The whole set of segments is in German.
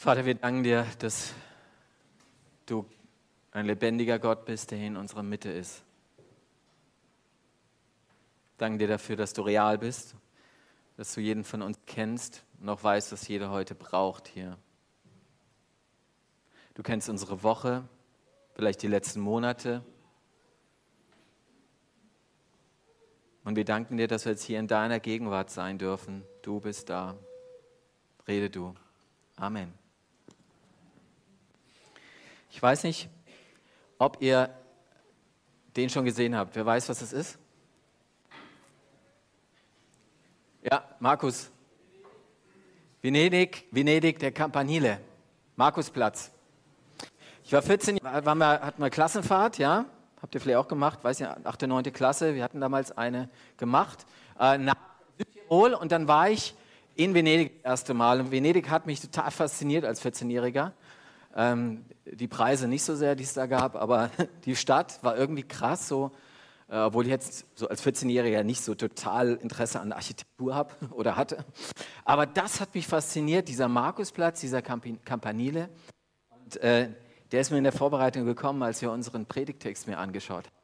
Vater, wir danken dir, dass du ein lebendiger Gott bist, der in unserer Mitte ist. Danke dir dafür, dass du real bist, dass du jeden von uns kennst und auch weißt, was jeder heute braucht hier. Du kennst unsere Woche, vielleicht die letzten Monate. Und wir danken dir, dass wir jetzt hier in deiner Gegenwart sein dürfen. Du bist da. Rede du. Amen. Ich weiß nicht, ob ihr den schon gesehen habt. Wer weiß, was das ist? Ja, Markus. Venedig, Venedig, der Campanile. Markusplatz. Ich war 14, waren wir, hatten wir Klassenfahrt, ja? Habt ihr vielleicht auch gemacht? Weiß ja, 8., 9. Klasse. Wir hatten damals eine gemacht. Äh, nach Südtirol und dann war ich in Venedig das erste Mal. Und Venedig hat mich total fasziniert als 14-Jähriger. Ähm, die Preise nicht so sehr, die es da gab, aber die Stadt war irgendwie krass so, äh, obwohl ich jetzt so als 14-Jähriger nicht so total Interesse an Architektur habe oder hatte. Aber das hat mich fasziniert, dieser Markusplatz, dieser Campanile. Und äh, der ist mir in der Vorbereitung gekommen, als wir unseren Predigtext mir angeschaut haben.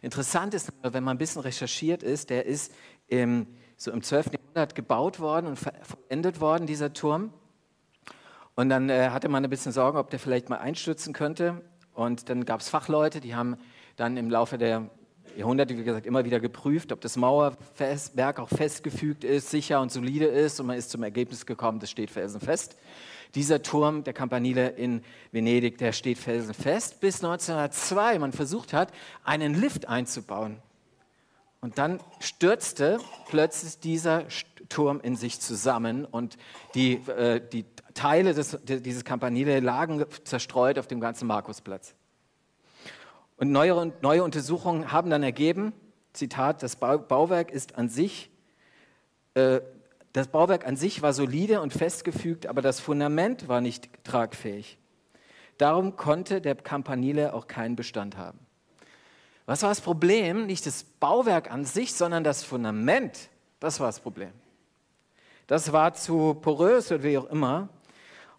Interessant ist, wenn man ein bisschen recherchiert ist, der ist im, so im 12. Jahrhundert gebaut worden und vollendet worden, dieser Turm. Und dann äh, hatte man ein bisschen Sorgen, ob der vielleicht mal einstürzen könnte. Und dann gab es Fachleute, die haben dann im Laufe der Jahrhunderte, wie gesagt, immer wieder geprüft, ob das Mauerwerk auch festgefügt ist, sicher und solide ist. Und man ist zum Ergebnis gekommen, das steht felsenfest. Dieser Turm der Campanile in Venedig, der steht felsenfest, bis 1902 man versucht hat, einen Lift einzubauen. Und dann stürzte plötzlich dieser Turm in sich zusammen und die, äh, die Teile des, dieses Campanile lagen zerstreut auf dem ganzen Markusplatz. Und neue, neue Untersuchungen haben dann ergeben, Zitat, das Bauwerk ist an sich, äh, das Bauwerk an sich war solide und festgefügt, aber das Fundament war nicht tragfähig. Darum konnte der Campanile auch keinen Bestand haben. Was war das Problem? Nicht das Bauwerk an sich, sondern das Fundament. Das war das Problem. Das war zu porös oder wie auch immer.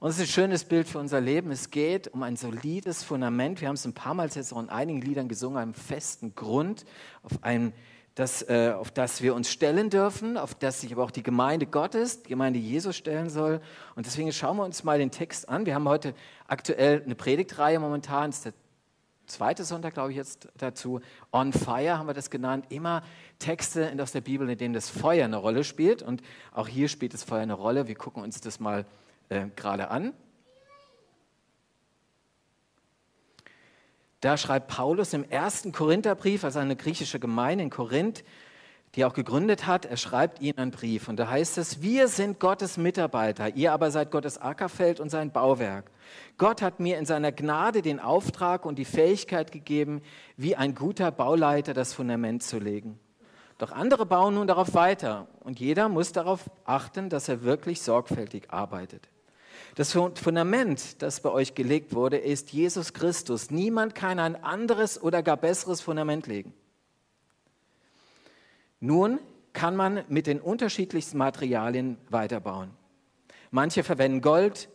Und es ist ein schönes Bild für unser Leben. Es geht um ein solides Fundament. Wir haben es ein paar Mal jetzt auch in einigen Liedern gesungen, einem festen Grund, auf, ein, das, äh, auf das wir uns stellen dürfen, auf das sich aber auch die Gemeinde Gottes, die Gemeinde Jesus stellen soll. Und deswegen schauen wir uns mal den Text an. Wir haben heute aktuell eine Predigtreihe momentan. Das ist der zweite Sonntag, glaube ich, jetzt dazu. On Fire haben wir das genannt. Immer Texte aus der Bibel, in denen das Feuer eine Rolle spielt. Und auch hier spielt das Feuer eine Rolle. Wir gucken uns das mal an äh, gerade an. Da schreibt Paulus im ersten Korintherbrief, also eine griechische Gemeinde in Korinth, die er auch gegründet hat, er schreibt ihnen einen Brief. Und da heißt es, wir sind Gottes Mitarbeiter, ihr aber seid Gottes Ackerfeld und sein Bauwerk. Gott hat mir in seiner Gnade den Auftrag und die Fähigkeit gegeben, wie ein guter Bauleiter das Fundament zu legen. Doch andere bauen nun darauf weiter und jeder muss darauf achten, dass er wirklich sorgfältig arbeitet. Das Fundament, das bei euch gelegt wurde, ist Jesus Christus. Niemand kann ein anderes oder gar besseres Fundament legen. Nun kann man mit den unterschiedlichsten Materialien weiterbauen. Manche verwenden Gold,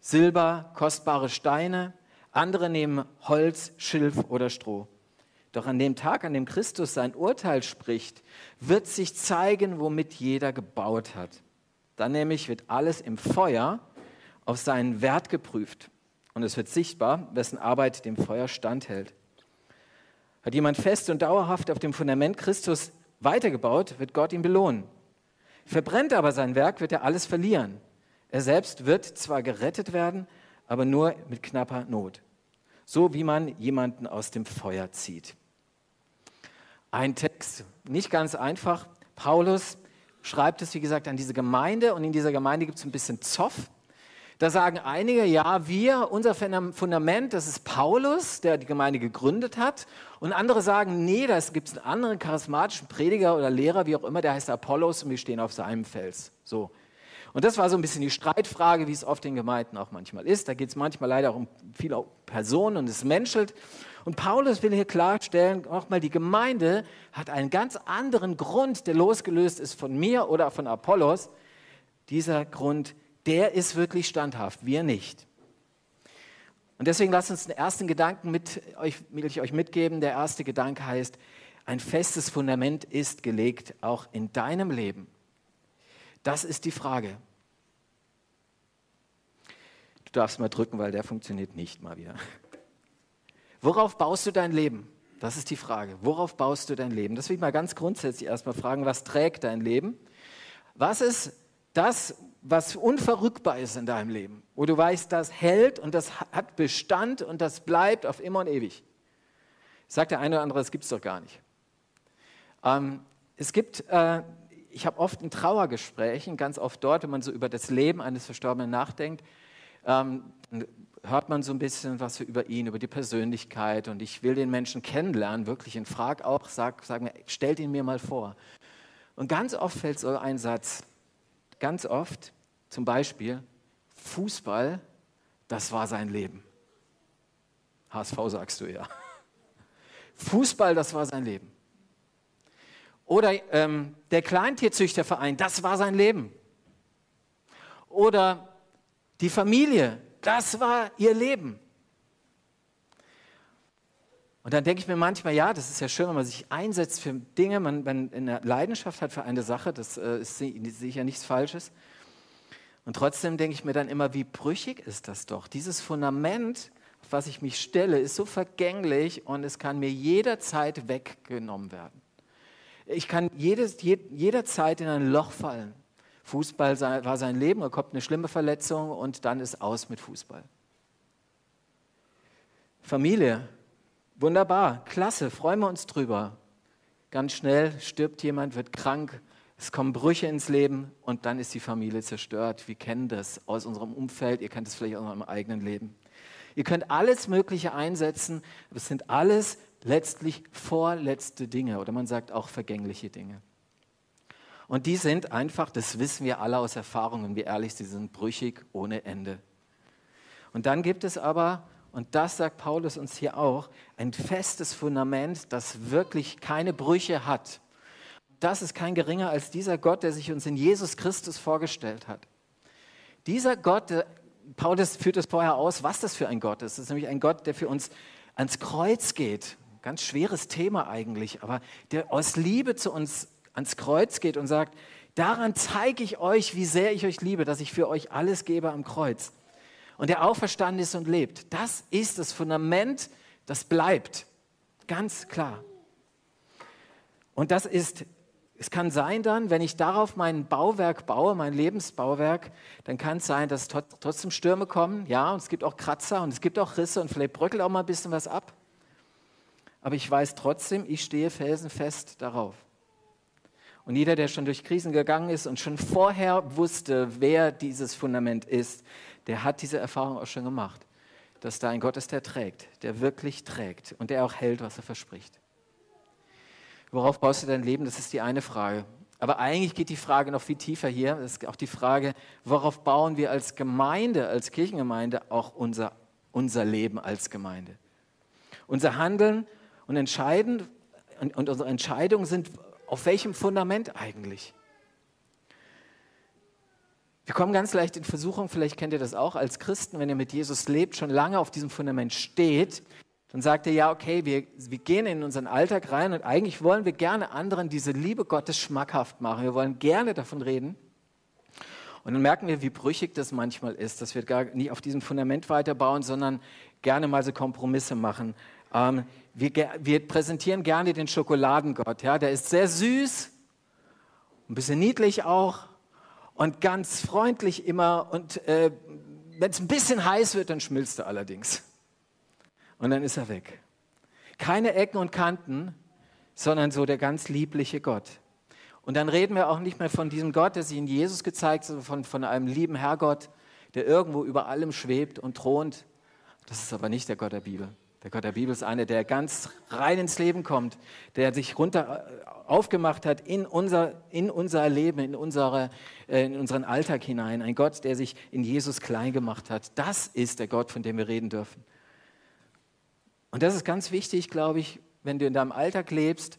Silber, kostbare Steine, andere nehmen Holz, Schilf oder Stroh. Doch an dem Tag, an dem Christus sein Urteil spricht, wird sich zeigen, womit jeder gebaut hat. Dann nämlich wird alles im Feuer auf seinen Wert geprüft und es wird sichtbar, wessen Arbeit dem Feuer standhält. Hat jemand fest und dauerhaft auf dem Fundament Christus weitergebaut, wird Gott ihn belohnen. Verbrennt aber sein Werk, wird er alles verlieren. Er selbst wird zwar gerettet werden, aber nur mit knapper Not. So wie man jemanden aus dem Feuer zieht. Ein Text, nicht ganz einfach. Paulus schreibt es, wie gesagt, an diese Gemeinde und in dieser Gemeinde gibt es ein bisschen Zoff. Da sagen einige, ja, wir, unser Fundament, das ist Paulus, der die Gemeinde gegründet hat. Und andere sagen, nee, da gibt es einen anderen charismatischen Prediger oder Lehrer, wie auch immer, der heißt Apollos und wir stehen auf seinem Fels. So. Und das war so ein bisschen die Streitfrage, wie es oft in Gemeinden auch manchmal ist. Da geht es manchmal leider auch um viele Personen und es menschelt. Und Paulus will hier klarstellen, auch mal die Gemeinde hat einen ganz anderen Grund, der losgelöst ist von mir oder von Apollos. Dieser Grund der ist wirklich standhaft, wir nicht. Und deswegen lasst uns den ersten Gedanken mit euch, will ich euch mitgeben. Der erste Gedanke heißt, ein festes Fundament ist gelegt, auch in deinem Leben. Das ist die Frage. Du darfst mal drücken, weil der funktioniert nicht mal wieder. Worauf baust du dein Leben? Das ist die Frage. Worauf baust du dein Leben? Das will ich mal ganz grundsätzlich erstmal fragen. Was trägt dein Leben? Was ist das, was unverrückbar ist in deinem Leben? Wo du weißt, das hält und das hat Bestand und das bleibt auf immer und ewig. Sagt der eine oder andere, das gibt es doch gar nicht. Ähm, es gibt, äh, ich habe oft in Trauergesprächen, ganz oft dort, wenn man so über das Leben eines Verstorbenen nachdenkt, ähm, hört man so ein bisschen was über ihn, über die Persönlichkeit und ich will den Menschen kennenlernen, wirklich und frage auch, sag, sag mir, stellt ihn mir mal vor. Und ganz oft fällt so ein Satz, ganz oft, zum Beispiel, Fußball, das war sein Leben. HSV sagst du ja. Fußball, das war sein Leben. Oder ähm, der Kleintierzüchterverein, das war sein Leben. Oder die Familie, das war ihr Leben. Und dann denke ich mir manchmal, ja, das ist ja schön, wenn man sich einsetzt für Dinge, man, man eine Leidenschaft hat für eine Sache, das äh, ist sicher nichts Falsches. Und trotzdem denke ich mir dann immer, wie brüchig ist das doch? Dieses Fundament, auf was ich mich stelle, ist so vergänglich und es kann mir jederzeit weggenommen werden. Ich kann jedes, jederzeit in ein Loch fallen. Fußball war sein Leben, da kommt eine schlimme Verletzung und dann ist aus mit Fußball. Familie, wunderbar, klasse, freuen wir uns drüber. Ganz schnell stirbt jemand, wird krank, es kommen Brüche ins Leben und dann ist die Familie zerstört. Wir kennen das aus unserem Umfeld, ihr kennt es vielleicht aus eurem eigenen Leben. Ihr könnt alles Mögliche einsetzen, aber es sind alles letztlich vorletzte Dinge oder man sagt auch vergängliche Dinge. Und die sind einfach, das wissen wir alle aus Erfahrung, wenn wir ehrlich sind brüchig ohne Ende. Und dann gibt es aber, und das sagt Paulus uns hier auch, ein festes Fundament, das wirklich keine Brüche hat. Das ist kein geringer als dieser Gott, der sich uns in Jesus Christus vorgestellt hat. Dieser Gott, Paulus führt es vorher aus, was das für ein Gott ist. Das ist nämlich ein Gott, der für uns ans Kreuz geht. Ganz schweres Thema eigentlich, aber der aus Liebe zu uns ans Kreuz geht und sagt, daran zeige ich euch, wie sehr ich euch liebe, dass ich für euch alles gebe am Kreuz. Und der auferstanden ist und lebt. Das ist das Fundament, das bleibt. Ganz klar. Und das ist, es kann sein dann, wenn ich darauf mein Bauwerk baue, mein Lebensbauwerk, dann kann es sein, dass trotzdem Stürme kommen. Ja, und es gibt auch Kratzer und es gibt auch Risse und vielleicht bröckelt auch mal ein bisschen was ab. Aber ich weiß trotzdem, ich stehe felsenfest darauf. Und jeder, der schon durch Krisen gegangen ist und schon vorher wusste, wer dieses Fundament ist, der hat diese Erfahrung auch schon gemacht, dass da ein Gott ist, der trägt, der wirklich trägt und der auch hält, was er verspricht. Worauf baust du dein Leben? Das ist die eine Frage. Aber eigentlich geht die Frage noch viel tiefer hier. Das ist auch die Frage, worauf bauen wir als Gemeinde, als Kirchengemeinde auch unser, unser Leben als Gemeinde? Unser Handeln und Entscheiden und, und unsere Entscheidungen sind auf welchem Fundament eigentlich? Wir kommen ganz leicht in Versuchung, vielleicht kennt ihr das auch als Christen, wenn ihr mit Jesus lebt, schon lange auf diesem Fundament steht, dann sagt ihr, ja, okay, wir, wir gehen in unseren Alltag rein und eigentlich wollen wir gerne anderen diese Liebe Gottes schmackhaft machen. Wir wollen gerne davon reden. Und dann merken wir, wie brüchig das manchmal ist, dass wir gar nicht auf diesem Fundament weiterbauen, sondern gerne mal so Kompromisse machen. Ähm, wir, wir, präsentieren gerne den Schokoladengott. Ja? Der ist sehr süß, ein bisschen niedlich auch und ganz freundlich immer. Und äh, wenn es ein bisschen heiß wird, dann schmilzt er allerdings. Und dann ist er weg. Keine Ecken und Kanten, sondern so der ganz liebliche Gott. Und dann reden wir auch nicht mehr von diesem Gott, der sich in Jesus gezeigt hat, sondern von, von einem lieben Herrgott, der irgendwo über allem schwebt und thront. Das ist aber nicht der Gott der Bibel. Der Gott der Bibel ist einer, der ganz rein ins Leben kommt, der sich runter äh, aufgemacht hat in unser, in unser Leben, in, unsere, äh, in unseren Alltag hinein. Ein Gott, der sich in Jesus klein gemacht hat. Das ist der Gott, von dem wir reden dürfen. Und das ist ganz wichtig, glaube ich, wenn du in deinem Alltag lebst,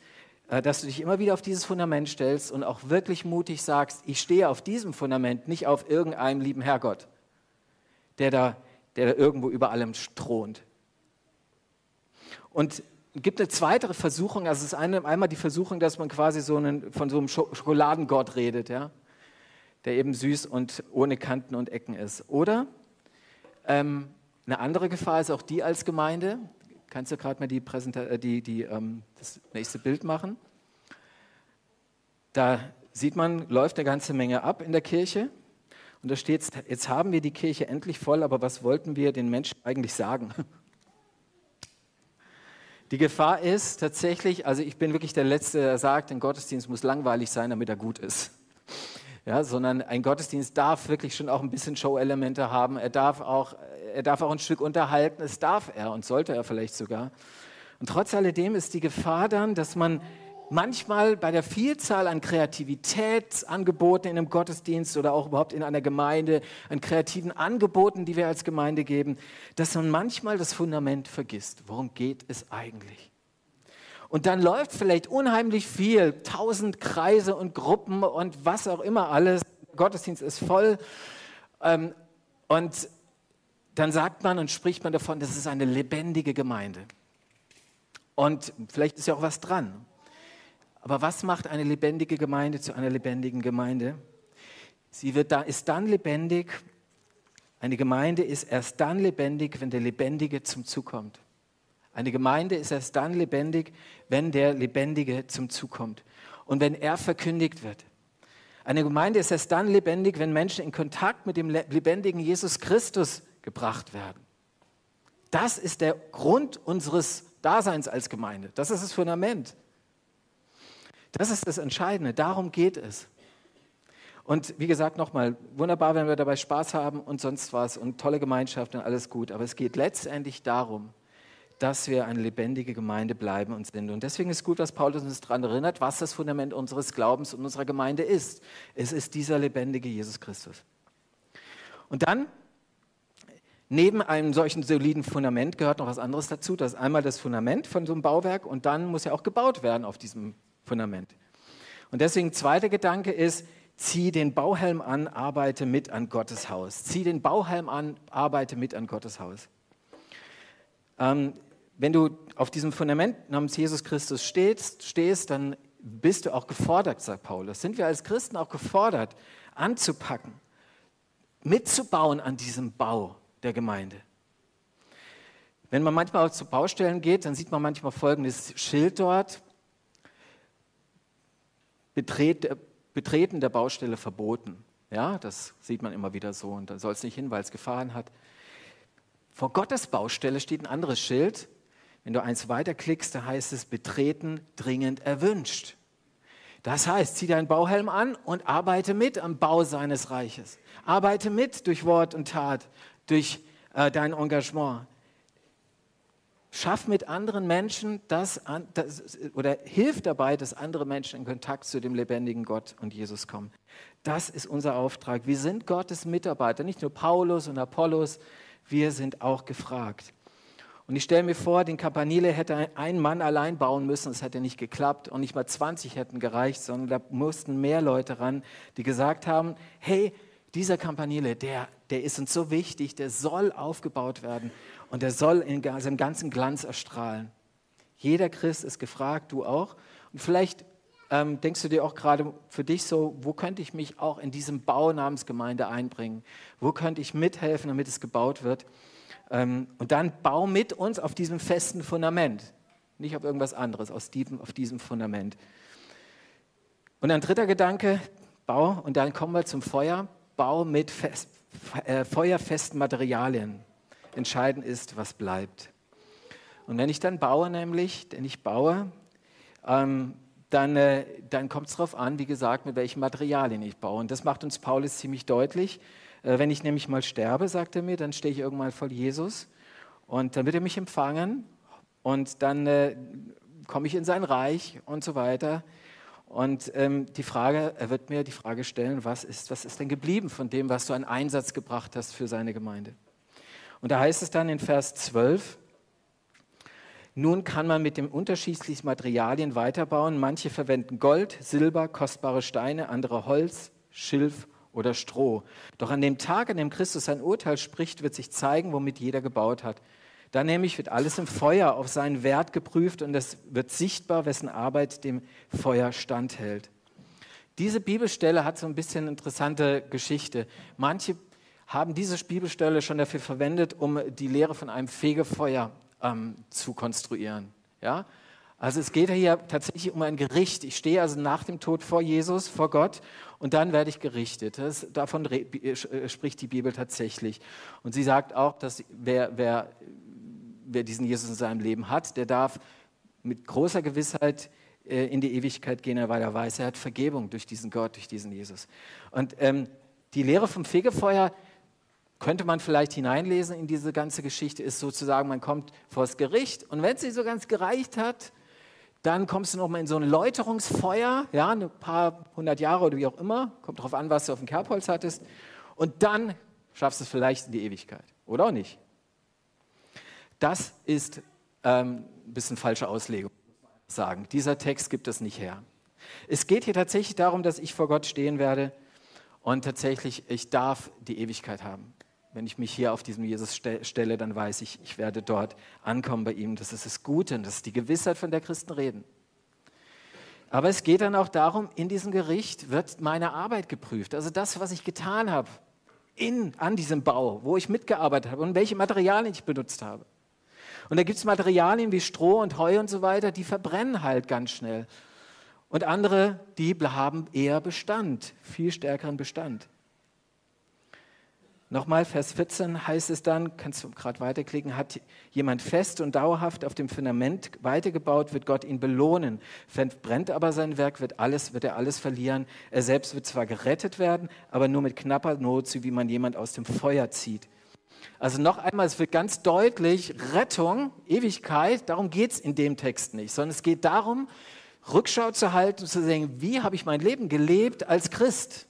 äh, dass du dich immer wieder auf dieses Fundament stellst und auch wirklich mutig sagst, ich stehe auf diesem Fundament, nicht auf irgendeinem lieben Herrgott, der da, der da irgendwo über allem thront. Und gibt eine zweite Versuchung, also es ist eine, einmal die Versuchung, dass man quasi so einen, von so einem Schokoladengott redet, ja, der eben süß und ohne Kanten und Ecken ist. Oder ähm, eine andere Gefahr ist auch die als Gemeinde, Kannst du gerade mal die äh, die, die, ähm, das nächste Bild machen? Da sieht man, läuft eine ganze Menge ab in der Kirche. Und da steht, jetzt haben wir die Kirche endlich voll, aber was wollten wir den Menschen eigentlich sagen? Die Gefahr ist tatsächlich, also ich bin wirklich der Letzte, der sagt, ein Gottesdienst muss langweilig sein, damit er gut ist ja, sondern ein Gottesdienst darf wirklich schon auch ein bisschen Show-Elemente haben. Er darf, auch, er darf auch ein Stück unterhalten, es darf er und sollte er vielleicht sogar. Und trotz alledem ist die Gefahr dann, dass man manchmal bei der Vielzahl an Kreativitätsangeboten in einem Gottesdienst oder auch überhaupt in einer Gemeinde, an kreativen Angeboten, die wir als Gemeinde geben, dass man manchmal das Fundament vergisst. Worum geht es eigentlich? Und dann läuft vielleicht unheimlich viel, tausend Kreise und Gruppen und was auch immer alles. Der Gottesdienst ist voll. Ähm, und dann sagt man und spricht man davon, das ist eine lebendige Gemeinde. Und vielleicht ist ja auch was dran. Aber was macht eine lebendige Gemeinde zu einer lebendigen Gemeinde? Sie wird da, ist dann lebendig, eine Gemeinde ist erst dann lebendig, wenn der Lebendige zum Zug kommt. Eine Gemeinde ist erst dann lebendig, wenn der Lebendige zum Zug kommt und wenn er verkündigt wird. Eine Gemeinde ist erst dann lebendig, wenn Menschen in Kontakt mit dem lebendigen Jesus Christus gebracht werden. Das ist der Grund unseres Daseins als Gemeinde. Das ist das Fundament. Das ist das Entscheidende. Darum geht es. Und wie gesagt, nochmal, wunderbar, wenn wir dabei Spaß haben und sonst was und tolle Gemeinschaft und alles gut. Aber es geht letztendlich darum, dass wir eine lebendige Gemeinde bleiben und sind. Und deswegen ist gut, was Paulus uns daran erinnert, was das Fundament unseres Glaubens und unserer Gemeinde ist. Es ist dieser lebendige Jesus Christus. Und dann, neben einem solchen soliden Fundament gehört noch was anderes dazu. Das ist einmal das Fundament von so einem Bauwerk und dann muss ja auch gebaut werden auf diesem Fundament. Und deswegen zweiter Gedanke ist, zieh den Bauhelm an, arbeite mit an Gottes Haus. Zieh den Bauhelm an, arbeite mit an Gottes Haus. Ähm, wenn du auf diesem Fundament namens Jesus Christus stehst, stehst, dann bist du auch gefordert, sagt Paulus. Sind wir als Christen auch gefordert, anzupacken, mitzubauen an diesem Bau der Gemeinde. Wenn man manchmal zu Baustellen geht, dann sieht man manchmal folgendes Schild dort. Betreten der Baustelle verboten. Ja, das sieht man immer wieder so und da soll es nicht hin, weil es Gefahren hat. Vor Gottes Baustelle steht ein anderes Schild. Wenn du eins weiterklickst, da heißt es betreten, dringend erwünscht. Das heißt, zieh deinen Bauhelm an und arbeite mit am Bau seines Reiches. Arbeite mit durch Wort und Tat, durch äh, dein Engagement. Schaff mit anderen Menschen das, das, oder hilf dabei, dass andere Menschen in Kontakt zu dem lebendigen Gott und Jesus kommen. Das ist unser Auftrag. Wir sind Gottes Mitarbeiter, nicht nur Paulus und Apollos, wir sind auch gefragt. Und ich stelle mir vor, den Campanile hätte ein Mann allein bauen müssen, es hätte nicht geklappt und nicht mal 20 hätten gereicht, sondern da mussten mehr Leute ran, die gesagt haben, hey, dieser Campanile, der, der ist uns so wichtig, der soll aufgebaut werden und der soll in seinem ganzen Glanz erstrahlen. Jeder Christ ist gefragt, du auch. Und vielleicht ähm, denkst du dir auch gerade für dich so, wo könnte ich mich auch in diesem Bau namens Gemeinde einbringen? Wo könnte ich mithelfen, damit es gebaut wird? Ähm, und dann bau mit uns auf diesem festen Fundament, nicht auf irgendwas anderes, aus diesem, auf diesem Fundament. Und ein dritter Gedanke, bau, und dann kommen wir zum Feuer, bau mit fest, äh, feuerfesten Materialien. Entscheidend ist, was bleibt. Und wenn ich dann baue, nämlich, denn ich baue, ähm, dann, äh, dann kommt es darauf an, wie gesagt, mit welchen Materialien ich baue. Und das macht uns Paulus ziemlich deutlich. Äh, wenn ich nämlich mal sterbe, sagt er mir, dann stehe ich irgendwann vor Jesus und dann wird er mich empfangen und dann äh, komme ich in sein Reich und so weiter. Und ähm, die Frage, er wird mir die Frage stellen, was ist, was ist denn geblieben von dem, was du an Einsatz gebracht hast für seine Gemeinde? Und da heißt es dann in Vers 12, Nun kann man mit den unterschiedlichsten Materialien weiterbauen. Manche verwenden Gold, Silber, kostbare Steine, andere Holz, Schilf oder Stroh. Doch an dem Tag, an dem Christus sein Urteil spricht, wird sich zeigen, womit jeder gebaut hat. Dann nämlich wird alles im Feuer auf seinen Wert geprüft und es wird sichtbar, wessen Arbeit dem Feuer standhält. Diese Bibelstelle hat so ein bisschen interessante Geschichte. Manche haben diese Bibelstelle schon dafür verwendet, um die Lehre von einem Fegefeuer ähm, zu konstruieren. Ja? Also es geht hier tatsächlich um ein Gericht. Ich stehe also nach dem Tod vor Jesus, vor Gott und dann werde ich gerichtet. Das, davon äh, spricht die Bibel tatsächlich. Und sie sagt auch, dass wer, wer wer diesen Jesus in seinem Leben hat, der darf mit großer Gewissheit äh, in die Ewigkeit gehen, weil er weiß, er hat Vergebung durch diesen Gott, durch diesen Jesus. Und ähm, die Lehre vom Fegefeuer könnte man vielleicht hineinlesen in diese ganze Geschichte, ist sozusagen, man kommt vor das Gericht und wenn es nicht so ganz gereicht hat, dann kommst du nochmal in so ein Läuterungsfeuer, ja, ein paar hundert Jahre oder wie auch immer, kommt darauf an, was du auf dem Kerbholz hattest, und dann schaffst du es vielleicht in die Ewigkeit. Oder auch nicht. Das ist ähm, ein bisschen falsche Auslegung, sagen. Dieser Text gibt es nicht her. Es geht hier tatsächlich darum, dass ich vor Gott stehen werde und tatsächlich, ich darf die Ewigkeit haben. Wenn ich mich hier auf diesem Jesus stelle, dann weiß ich, ich werde dort ankommen bei ihm. Das ist das Gute und das ist die Gewissheit, von der Christen reden. Aber es geht dann auch darum, in diesem Gericht wird meine Arbeit geprüft. Also das, was ich getan habe in, an diesem Bau, wo ich mitgearbeitet habe und welche Materialien ich benutzt habe. Und da gibt es Materialien wie Stroh und Heu und so weiter, die verbrennen halt ganz schnell. Und andere, die haben eher Bestand, viel stärkeren Bestand. Nochmal, Vers 14 heißt es dann, kannst du gerade weiterklicken, hat jemand fest und dauerhaft auf dem Fundament weitergebaut, wird Gott ihn belohnen. Brennt aber sein Werk, wird, alles, wird er alles verlieren. Er selbst wird zwar gerettet werden, aber nur mit knapper Not, so wie man jemand aus dem Feuer zieht. Also noch einmal, es wird ganz deutlich, Rettung, Ewigkeit, darum geht es in dem Text nicht, sondern es geht darum, Rückschau zu halten und zu sehen, wie habe ich mein Leben gelebt als Christ?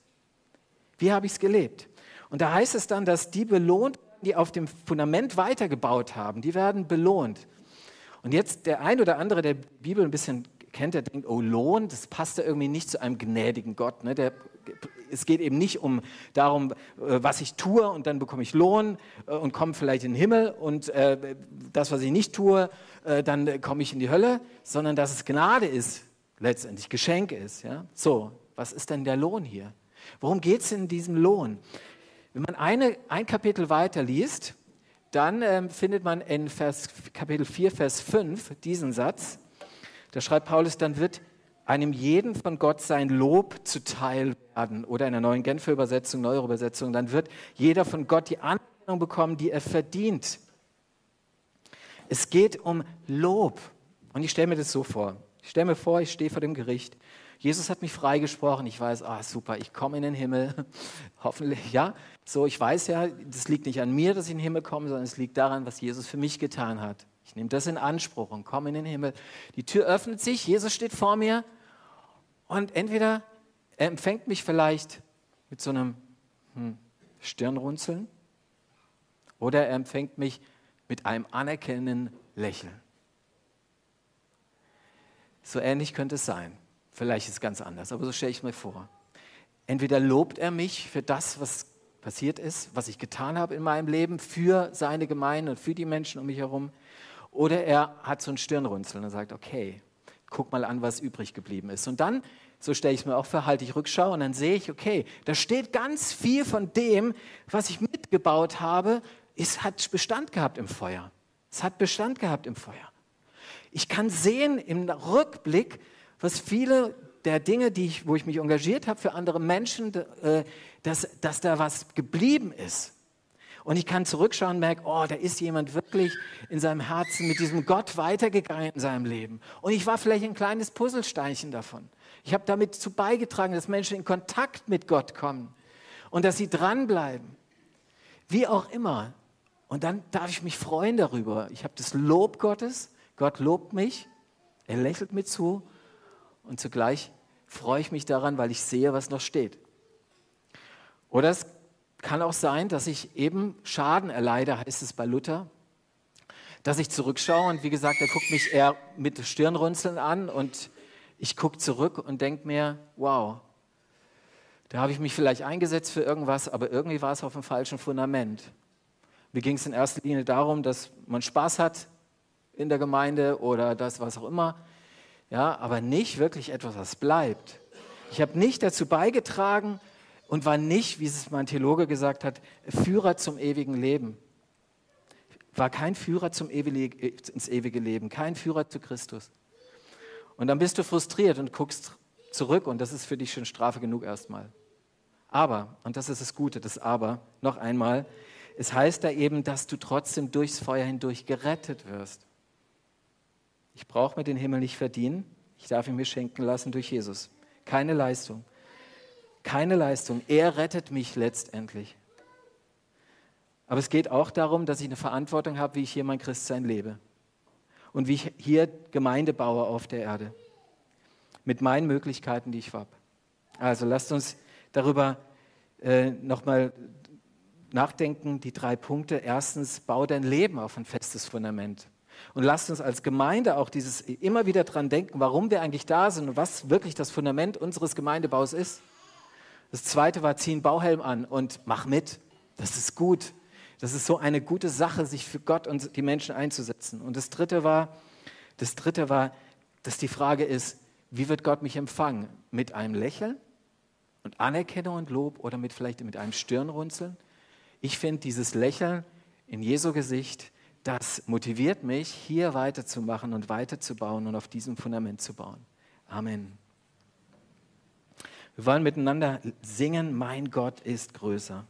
Wie habe ich es gelebt? Und da heißt es dann, dass die belohnt, die auf dem Fundament weitergebaut haben, die werden belohnt. Und jetzt der ein oder andere, der Bibel ein bisschen kennt, der denkt, oh Lohn, das passt ja irgendwie nicht zu einem gnädigen Gott. Ne? Der es geht eben nicht um darum, äh, was ich tue und dann bekomme ich Lohn äh, und komme vielleicht in den Himmel und äh, das, was ich nicht tue, dann komme ich in die Hölle, sondern dass es Gnade ist, letztendlich Geschenk ist. Ja? So, was ist denn der Lohn hier? Worum geht es in diesem Lohn? Wenn man eine, ein Kapitel weiter liest, dann ähm, findet man in Vers, Kapitel 4, Vers 5 diesen Satz. Da schreibt Paulus, dann wird einem jeden von Gott sein Lob zuteil werden. Oder in der neuen Genfer Übersetzung, neuere Übersetzung, dann wird jeder von Gott die Anerkennung bekommen, die er verdient. Es geht um Lob. Und ich stelle mir das so vor. Ich stelle mir vor, ich stehe vor dem Gericht. Jesus hat mich freigesprochen. Ich weiß, ah, super, ich komme in den Himmel. Hoffentlich, ja. So, ich weiß ja, das liegt nicht an mir, dass ich in den Himmel komme, sondern es liegt daran, was Jesus für mich getan hat. Ich nehme das in Anspruch und komme in den Himmel. Die Tür öffnet sich, Jesus steht vor mir und entweder er empfängt mich vielleicht mit so einem hm, Stirnrunzeln oder er empfängt mich mit einem anerkennenden Lächeln. So ähnlich könnte es sein. Vielleicht ist es ganz anders, aber so stelle ich es mir vor. Entweder lobt er mich für das, was passiert ist, was ich getan habe in meinem Leben, für seine Gemeinde und für die Menschen um mich herum, oder er hat so ein Stirnrunzeln und sagt, okay, guck mal an, was übrig geblieben ist. Und dann, so stelle ich es mir auch vor, halte ich Rückschau und dann sehe ich, okay, da steht ganz viel von dem, was ich mitgebaut habe, es hat Bestand gehabt im Feuer. Es hat Bestand gehabt im Feuer. Ich kann sehen im Rückblick, was viele der Dinge, die ich, wo ich mich engagiert habe für andere Menschen, äh, dass, dass da was geblieben ist. Und ich kann zurückschauen und merke, oh, da ist jemand wirklich in seinem Herzen mit diesem Gott weitergegangen in seinem Leben. Und ich war vielleicht ein kleines Puzzlesteinchen davon. Ich habe damit zu beigetragen, dass Menschen in Kontakt mit Gott kommen und dass sie dranbleiben. Wie auch immer. Und dann darf ich mich freuen darüber. Ich habe das Lob Gottes. Gott lobt mich. Er lächelt mir zu. Und zugleich freue ich mich daran, weil ich sehe, was noch steht. Oder es kann auch sein, dass ich eben Schaden erleide, heißt es bei Luther, dass ich zurückschaue und wie gesagt, er guckt mich eher mit Stirnrunzeln an und ich gucke zurück und denke mir, wow, da habe ich mich vielleicht eingesetzt für irgendwas, aber irgendwie war es auf dem falschen Fundament. Mir ging es in erster Linie darum, dass man Spaß hat in der Gemeinde oder das, was auch immer, ja, aber nicht wirklich etwas, was bleibt. Ich habe nicht dazu beigetragen und war nicht, wie es mein Theologe gesagt hat, Führer zum ewigen Leben. War kein Führer zum ewige, ins ewige Leben, kein Führer zu Christus. Und dann bist du frustriert und guckst zurück und das ist für dich schon Strafe genug erstmal. Aber, und das ist das Gute, das Aber, noch einmal, es heißt da eben, dass du trotzdem durchs Feuer hindurch gerettet wirst. Ich brauche mir den Himmel nicht verdienen, ich darf ihn mir schenken lassen durch Jesus. Keine Leistung. Keine Leistung. Er rettet mich letztendlich. Aber es geht auch darum, dass ich eine Verantwortung habe, wie ich hier mein Christsein lebe. Und wie ich hier Gemeinde baue auf der Erde. Mit meinen Möglichkeiten, die ich habe. Also lasst uns darüber äh, nochmal nachdenken, die drei Punkte. Erstens, bau dein Leben auf ein festes Fundament. Und lasst uns als Gemeinde auch dieses immer wieder dran denken, warum wir eigentlich da sind und was wirklich das Fundament unseres Gemeindebaus ist. Das zweite war, zieh einen Bauhelm an und mach mit. Das ist gut. Das ist so eine gute Sache, sich für Gott und die Menschen einzusetzen. Und das dritte war, das dritte war, dass die Frage ist, wie wird Gott mich empfangen? Mit einem Lächeln und Anerkennung und Lob oder mit vielleicht mit einem Stirnrunzeln? Ich finde dieses Lächeln in Jesu Gesicht, das motiviert mich, hier weiterzumachen und weiterzubauen und auf diesem Fundament zu bauen. Amen. Wir wollen miteinander singen, mein Gott ist größer.